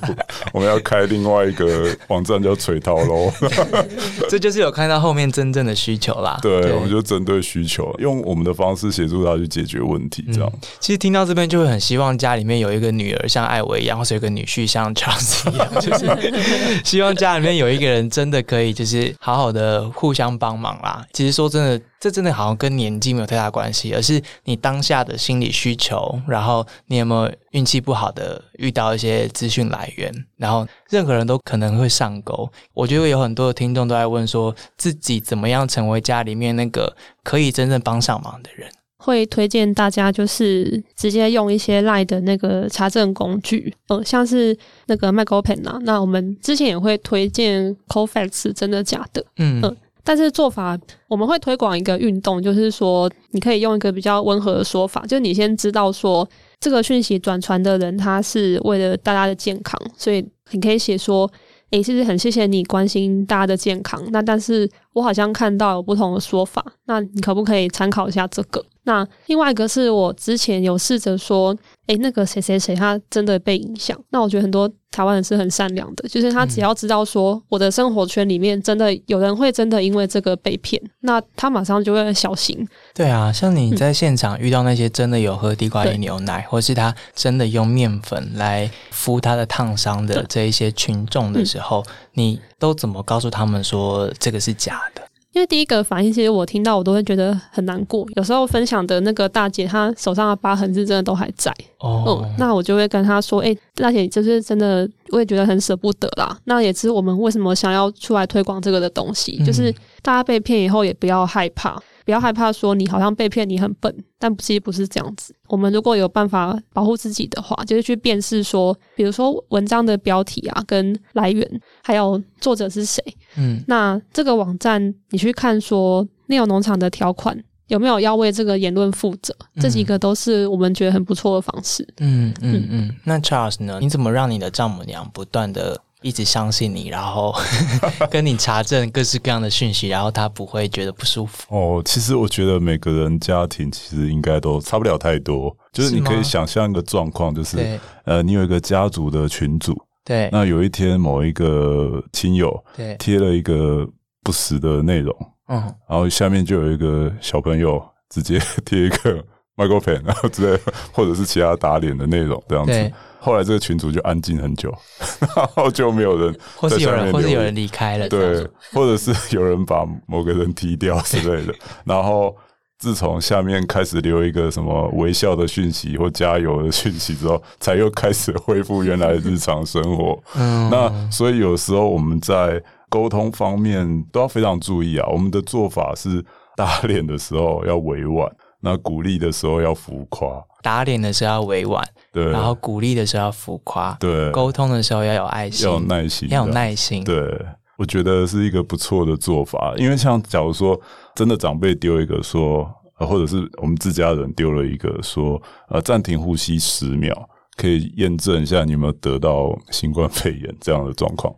我们要开另外一个网站叫锤涛喽。这就是有看到后面真正的需求啦。对，我们就针对需求，用我们的方式协助他去解决问题。这样，其实听到这边就会很希望家里面有一个女儿像艾薇一样，或是有个女婿像 Charles 一样，就是希望家里面有一个人真的可以，就是好好的互相帮忙啦。其实说真的。这真的好像跟年纪没有太大关系，而是你当下的心理需求，然后你有没有运气不好的遇到一些资讯来源，然后任何人都可能会上钩。我觉得有很多的听众都在问，说自己怎么样成为家里面那个可以真正帮上忙的人。会推荐大家就是直接用一些赖的那个查证工具，呃，像是那个 m i c o Pen 啊。那我们之前也会推荐 Cofacts，真的假的？嗯嗯。但是做法，我们会推广一个运动，就是说，你可以用一个比较温和的说法，就你先知道说，这个讯息转传的人他是为了大家的健康，所以你可以写说，诶，其实很谢谢你关心大家的健康，那但是我好像看到有不同的说法，那你可不可以参考一下这个？那另外一个是我之前有试着说，诶，那个谁谁谁他真的被影响，那我觉得很多。台湾人是很善良的，就是他只要知道说我的生活圈里面真的有人会真的因为这个被骗，那他马上就会小心。对啊，像你在现场遇到那些真的有喝地瓜叶牛奶，或是他真的用面粉来敷他的烫伤的这一些群众的时候，你都怎么告诉他们说这个是假的？因为第一个反应，其实我听到我都会觉得很难过。有时候分享的那个大姐，她手上的疤痕是真的都还在。哦，那我就会跟她说：“哎，大姐，就是真的，我也觉得很舍不得啦。那也是我们为什么想要出来推广这个的东西，就是大家被骗以后也不要害怕。”不要害怕说你好像被骗，你很笨，但其实不是这样子。我们如果有办法保护自己的话，就是去辨识说，比如说文章的标题啊、跟来源，还有作者是谁。嗯，那这个网站你去看说内容农场的条款有没有要为这个言论负责，这几个都是我们觉得很不错的方式。嗯嗯嗯。那 Charles 呢？你怎么让你的丈母娘不断的？一直相信你，然后 跟你查证各式各样的讯息，然后他不会觉得不舒服。哦，其实我觉得每个人家庭其实应该都差不了太多。就是你可以想象一个状况，就是呃，你有一个家族的群组，对，那有一天某一个亲友对贴了一个不实的内容，嗯，然后下面就有一个小朋友直接贴一个 Michael Pen，然后之类或者是其他打脸的内容这样子。后来这个群主就安静很久，然后就没有人，或是有人，或是有人离开了，对，或者是有人把某个人踢掉之类的。然后自从下面开始留一个什么微笑的讯息或加油的讯息之后，才又开始恢复原来日常生活。嗯，那所以有时候我们在沟通方面都要非常注意啊。我们的做法是打脸的时候要委婉，那鼓励的时候要浮夸。打脸的时候要委婉，对，然后鼓励的时候要浮夸，对，沟通的时候要有爱心，要有耐心，要有耐心。对，我觉得是一个不错的做法。因为像假如说真的长辈丢一个说，或者是我们自家人丢了一个说，呃，暂停呼吸十秒，可以验证一下你有没有得到新冠肺炎这样的状况。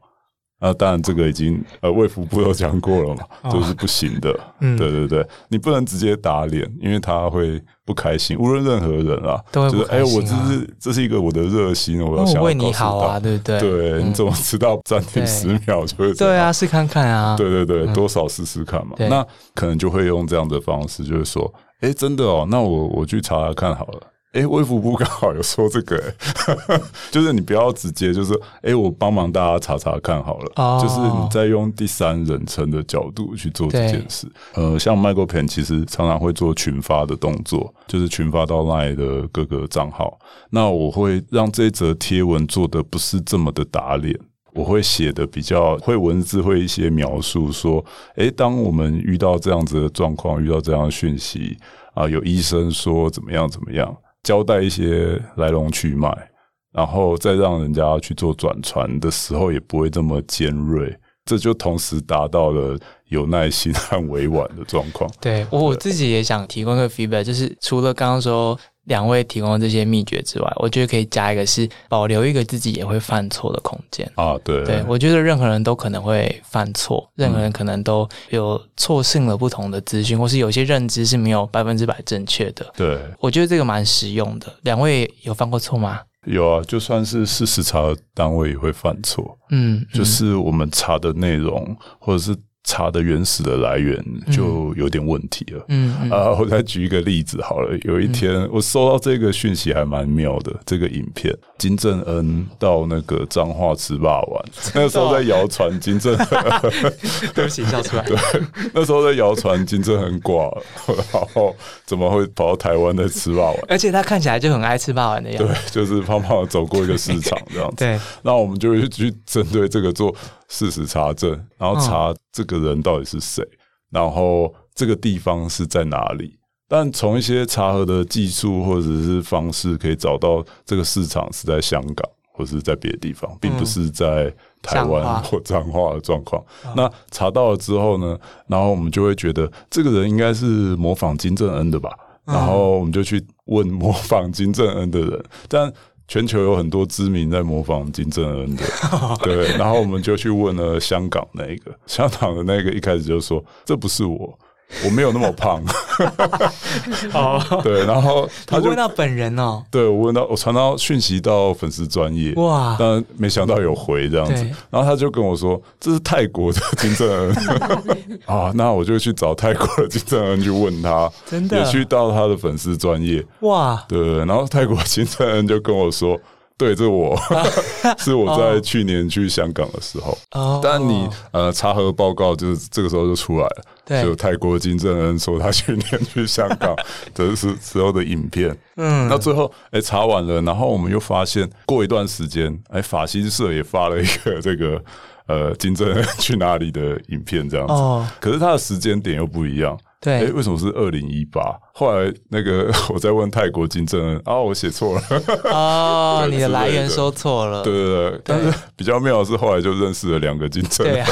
啊，当然这个已经呃卫福部都讲过了嘛，这是不行的。嗯，对对对，你不能直接打脸，因为他会不开心。无论任何人啊，就是哎，我这是这是一个我的热心，我要想为你好啊，对不对？对，你怎么知道暂停十秒就会？对啊，试看看啊。对对对，多少试试看嘛。那可能就会用这样的方式，就是说，哎，真的哦，那我我去查查看好了。哎，微服部刚好有说这个，就是你不要直接就是，哎，我帮忙大家查查看好了，就是你在用第三人称的角度去做这件事。呃，像 Michael Pen 其实常常会做群发的动作，就是群发到 Line 的各个账号。那我会让这则贴文做的不是这么的打脸，我会写的比较会文字会一些描述说，哎，当我们遇到这样子的状况，遇到这样的讯息啊，有医生说怎么样怎么样。交代一些来龙去脉，然后再让人家去做转传的时候，也不会这么尖锐。这就同时达到了有耐心和委婉的状况。对我自己也想提供个 feedback，就是除了刚刚说。两位提供这些秘诀之外，我觉得可以加一个，是保留一个自己也会犯错的空间啊。对，对我觉得任何人都可能会犯错，任何人可能都有错信了不同的资讯，或是有些认知是没有百分之百正确的。对，我觉得这个蛮实用的。两位有犯过错吗？有啊，就算是事实查单位也会犯错，嗯，就是我们查的内容或者是。查的原始的来源就有点问题了。嗯啊，我再举一个例子好了。有一天我收到这个讯息还蛮妙的，这个影片金正恩到那个彰化吃霸王，那时候在谣传金正恩，对不起笑出来。对，那时候在谣传金正恩挂了，然后怎么会跑到台湾在吃霸王？而且他看起来就很爱吃霸王的样子，对，就是胖胖的走过一个市场这样子。对，那我们就会去针对这个做。事实查证，然后查这个人到底是谁，然后这个地方是在哪里。但从一些查核的技术或者是方式，可以找到这个市场是在香港或者是在别的地方，并不是在台湾或彰化的状况。那查到了之后呢，然后我们就会觉得这个人应该是模仿金正恩的吧，然后我们就去问模仿金正恩的人，但。全球有很多知名在模仿金正恩的，对，然后我们就去问了香港那个，香港的那个一开始就说这不是我。我没有那么胖，哦，对，然后他就问到本人哦，对我问到我传到讯息到粉丝专业。哇，但没想到有回这样子，然后他就跟我说这是泰国的金正恩。啊，那我就去找泰国的金正恩去问他，真的？也去到他的粉丝专业。哇，对，然后泰国金正恩就跟我说。对，这我是我在去年去香港的时候，但你呃查核报告就是这个时候就出来了，就泰国金正恩说他去年去香港 的时时候的影片，嗯，那最后哎查完了，然后我们又发现过一段时间，哎法新社也发了一个这个呃金正恩去哪里的影片这样子，可是他的时间点又不一样。对，哎，为什么是二零一八？后来那个 我在问泰国金正恩，啊，我写错了，哦，你的来源说错了，对对对，但是比较妙的是后来就认识了两个金正恩。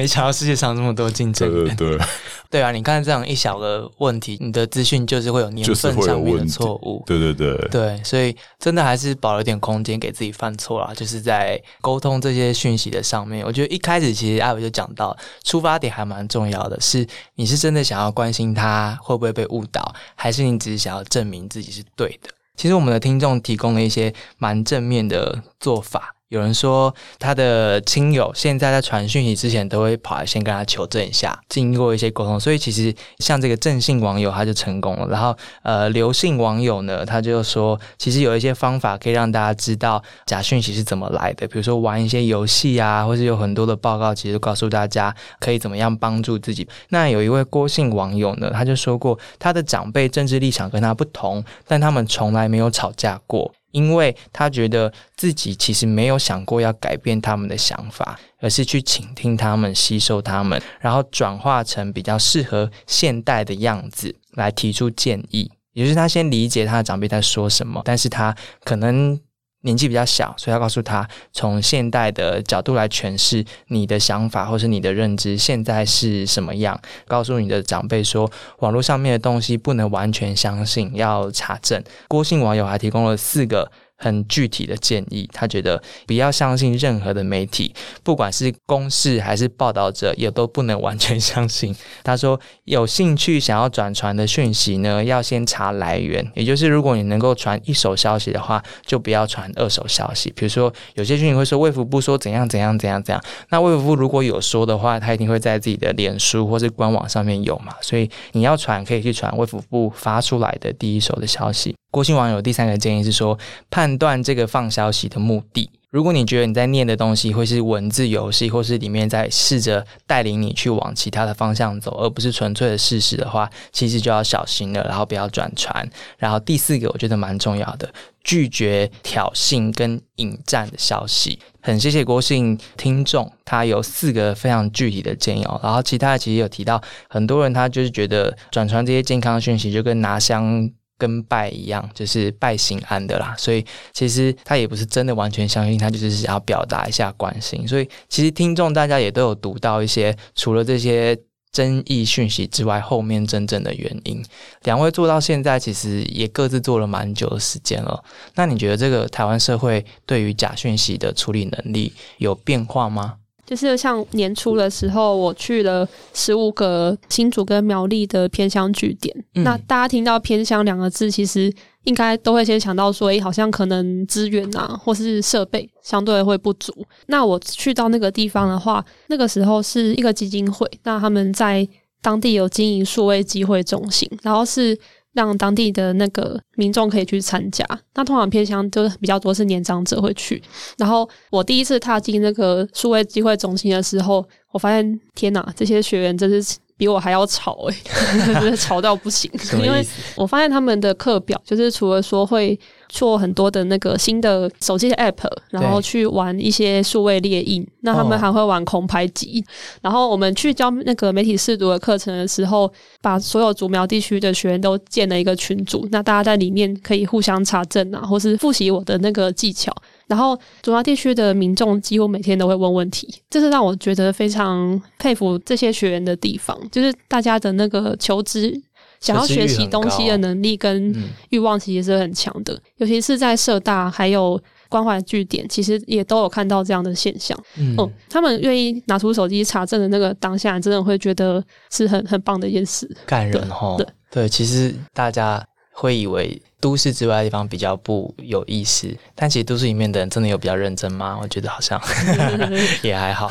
没想到世界上这么多竞争，对对对，对啊！你看这样一小个问题，你的资讯就是会有年份上面的错误，对对对对，所以真的还是保留点空间给自己犯错啦。就是在沟通这些讯息的上面，我觉得一开始其实阿伟就讲到，出发点还蛮重要的，是你是真的想要关心他会不会被误导，还是你只是想要证明自己是对的？其实我们的听众提供了一些蛮正面的做法。有人说他的亲友现在在传讯息之前都会跑来先跟他求证一下，经过一些沟通，所以其实像这个正信网友他就成功了。然后呃，刘姓网友呢，他就说其实有一些方法可以让大家知道假讯息是怎么来的，比如说玩一些游戏啊，或是有很多的报告，其实告诉大家可以怎么样帮助自己。那有一位郭姓网友呢，他就说过他的长辈政治立场跟他不同，但他们从来没有吵架过。因为他觉得自己其实没有想过要改变他们的想法，而是去倾听他们、吸收他们，然后转化成比较适合现代的样子来提出建议。也就是他先理解他的长辈在说什么，但是他可能。年纪比较小，所以要告诉他，从现代的角度来诠释你的想法或是你的认知，现在是什么样？告诉你的长辈说，网络上面的东西不能完全相信，要查证。郭姓网友还提供了四个。很具体的建议，他觉得不要相信任何的媒体，不管是公示还是报道者，也都不能完全相信。他说，有兴趣想要转传的讯息呢，要先查来源，也就是如果你能够传一手消息的话，就不要传二手消息。比如说，有些讯息会说卫福部说怎样怎样怎样怎样，那卫福部如果有说的话，他一定会在自己的脸书或是官网上面有嘛，所以你要传可以去传卫福部发出来的第一手的消息。郭姓网友第三个建议是说，判断这个放消息的目的。如果你觉得你在念的东西会是文字游戏，或是里面在试着带领你去往其他的方向走，而不是纯粹的事实的话，其实就要小心了，然后不要转传。然后第四个我觉得蛮重要的，拒绝挑衅跟引战的消息。很谢谢郭姓听众，他有四个非常具体的建议哦。然后其他的其实有提到，很多人他就是觉得转传这些健康讯息就跟拿香。跟拜一样，就是拜心安的啦，所以其实他也不是真的完全相信，他就是想要表达一下关心。所以其实听众大家也都有读到一些除了这些争议讯息之外，后面真正的原因。两位做到现在，其实也各自做了蛮久的时间了。那你觉得这个台湾社会对于假讯息的处理能力有变化吗？就是像年初的时候，我去了十五个新竹跟苗栗的偏乡据点。那大家听到“偏乡”两个字，其实应该都会先想到说，诶，好像可能资源啊，或是设备相对会不足。那我去到那个地方的话，那个时候是一个基金会，那他们在当地有经营数位机会中心，然后是。让当地的那个民众可以去参加，那通常偏向都比较多是年长者会去。然后我第一次踏进那个数位机会中心的时候，我发现天哪，这些学员真是。比我还要吵哎，吵到不行。因为我发现他们的课表就是除了说会做很多的那个新的手机的 app，然后去玩一些数位猎印，那他们还会玩空拍机。然后我们去教那个媒体试读的课程的时候，把所有竹苗地区的学员都建了一个群组，那大家在里面可以互相查证啊，或是复习我的那个技巧。然后，主要地区的民众几乎每天都会问问题，这是让我觉得非常佩服这些学员的地方，就是大家的那个求知、想要学习东西的能力跟欲望其实是很强的。尤其是在社大还有关怀据点，其实也都有看到这样的现象。嗯，他们愿意拿出手机查证的那个当下，真的会觉得是很很棒的一件事，感人哈。对对，其实大家会以为。都市之外的地方比较不有意思，但其实都市里面的人真的有比较认真吗？我觉得好像 也还好。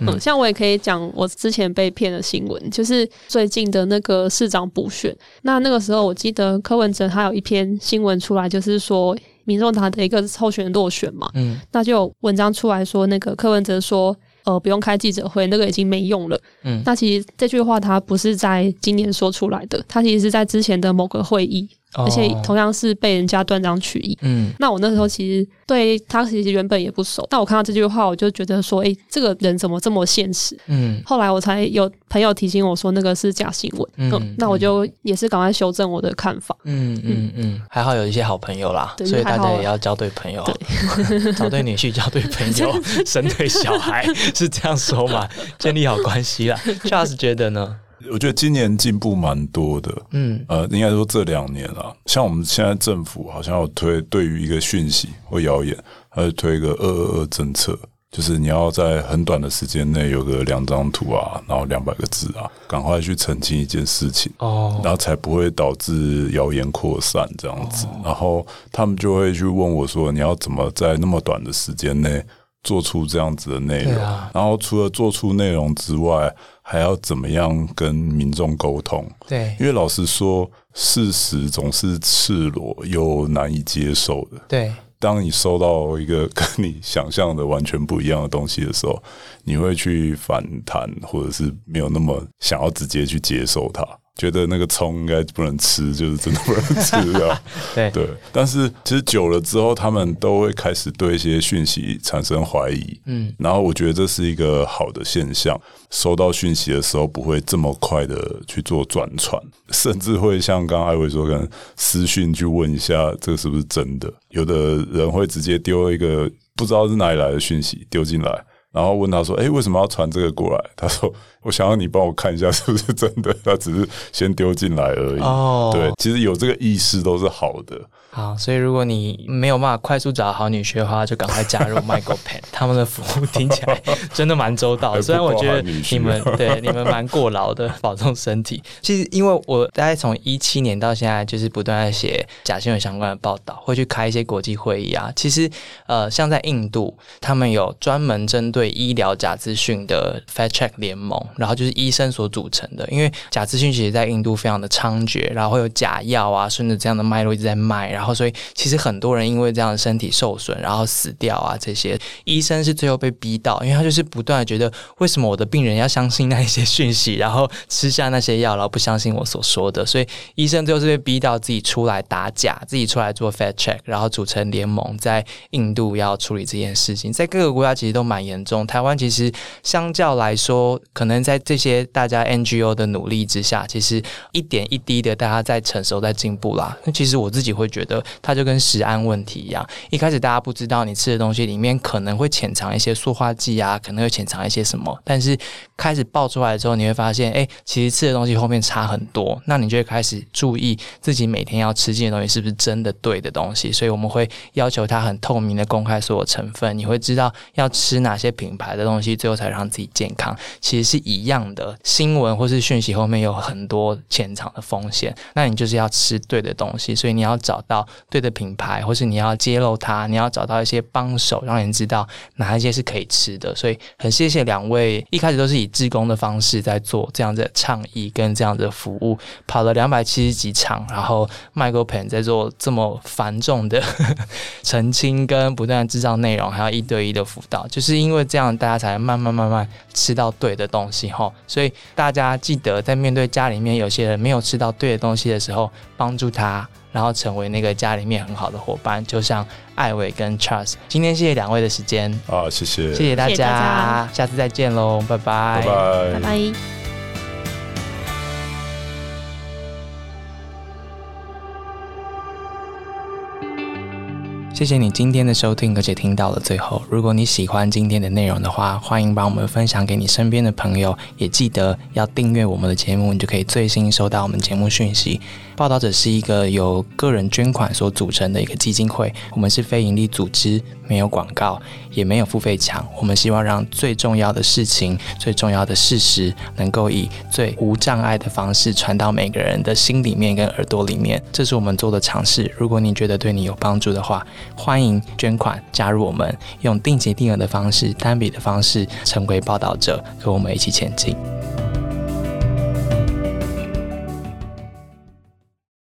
嗯，像我也可以讲我之前被骗的新闻，就是最近的那个市长补选。那那个时候我记得柯文哲他有一篇新闻出来，就是说民众党的一个候选人落选嘛。嗯，那就有文章出来说，那个柯文哲说，呃，不用开记者会，那个已经没用了。嗯，那其实这句话他不是在今年说出来的，他其实是在之前的某个会议。而且同样是被人家断章取义。嗯，那我那时候其实对他其实原本也不熟，但我看到这句话，我就觉得说，哎，这个人怎么这么现实？嗯，后来我才有朋友提醒我说，那个是假新闻。嗯，那我就也是赶快修正我的看法。嗯嗯嗯，还好有一些好朋友啦，所以大家也要交对朋友，找对女婿，交对朋友，生对小孩，是这样说嘛？建立好关系啦。Charles 觉得呢？我觉得今年进步蛮多的，嗯，呃，应该说这两年啊，像我们现在政府好像要推对于一个讯息或谣言，它就推一个二二二政策，就是你要在很短的时间内有个两张图啊，然后两百个字啊，赶快去澄清一件事情哦，然后才不会导致谣言扩散这样子。然后他们就会去问我说，你要怎么在那么短的时间内做出这样子的内容？然后除了做出内容之外，还要怎么样跟民众沟通？对，因为老实说，事实总是赤裸又难以接受的。对，当你收到一个跟你想象的完全不一样的东西的时候，你会去反弹，或者是没有那么想要直接去接受它。觉得那个葱应该不能吃，就是真的不能吃啊。对对，但是其实久了之后，他们都会开始对一些讯息产生怀疑。嗯，然后我觉得这是一个好的现象。收到讯息的时候，不会这么快的去做转传，甚至会像刚刚艾薇说，可能私讯去问一下这个是不是真的。有的人会直接丢一个不知道是哪里来的讯息丢进来，然后问他说：“哎，为什么要传这个过来？”他说。我想要你帮我看一下是不是真的，他只是先丢进来而已。哦，对，其实有这个意识都是好的。好，所以如果你没有办法快速找好女婿的话，就赶快加入 Michael Pen，他们的服务听起来 真的蛮周到。虽然我觉得你们对你们蛮过劳的，保重身体。其实因为我大概从一七年到现在，就是不断在写假新闻相关的报道，会去开一些国际会议啊。其实呃，像在印度，他们有专门针对医疗假资讯的 Fact Check 联盟。然后就是医生所组成的，因为假资讯其实，在印度非常的猖獗，然后会有假药啊，顺着这样的脉络一直在卖，然后所以其实很多人因为这样的身体受损，然后死掉啊，这些医生是最后被逼到，因为他就是不断的觉得，为什么我的病人要相信那一些讯息，然后吃下那些药，然后不相信我所说的，所以医生最后是被逼到自己出来打假，自己出来做 fact check，然后组成联盟，在印度要处理这件事情，在各个国家其实都蛮严重，中台湾其实相较来说，可能。在这些大家 NGO 的努力之下，其实一点一滴的，大家在成熟、在进步啦。那其实我自己会觉得，它就跟食安问题一样。一开始大家不知道你吃的东西里面可能会潜藏一些塑化剂啊，可能会潜藏一些什么。但是开始爆出来之后，你会发现，哎，其实吃的东西后面差很多。那你就会开始注意自己每天要吃进的东西是不是真的对的东西。所以我们会要求它很透明的公开所有成分。你会知道要吃哪些品牌的东西，最后才让自己健康，其实是一样的。新闻或是讯息后面有很多潜藏的风险，那你就是要吃对的东西，所以你要找到对的品牌，或是你要揭露它，你要找到一些帮手，让人知道哪一些是可以吃的。所以很谢谢两位，一开始都是以志工的方式在做这样子的倡议跟这样子的服务，跑了两百七十几场，然后 Michael Pen 在做这么繁重的 澄清跟不断制造内容，还要一对一的辅导，就是因为这样，大家才慢慢慢慢吃到对的东西哈。所以大家记得在面对家里面有些人没有吃到对的东西的时候，帮助他，然后成为那个家里面很好的伙伴，就像艾伟跟 Charles。今天谢谢两位的时间，啊，谢谢，谢谢大家，下次再见喽，拜拜，拜拜，拜拜。谢谢你今天的收听，而且听到了最后。如果你喜欢今天的内容的话，欢迎把我们分享给你身边的朋友，也记得要订阅我们的节目，你就可以最新收到我们节目讯息。报道者是一个由个人捐款所组成的一个基金会，我们是非盈利组织，没有广告，也没有付费墙。我们希望让最重要的事情、最重要的事实，能够以最无障碍的方式传到每个人的心里面跟耳朵里面。这是我们做的尝试。如果你觉得对你有帮助的话，欢迎捐款加入我们，用定期定额的方式、单笔的方式成为报道者，和我们一起前进。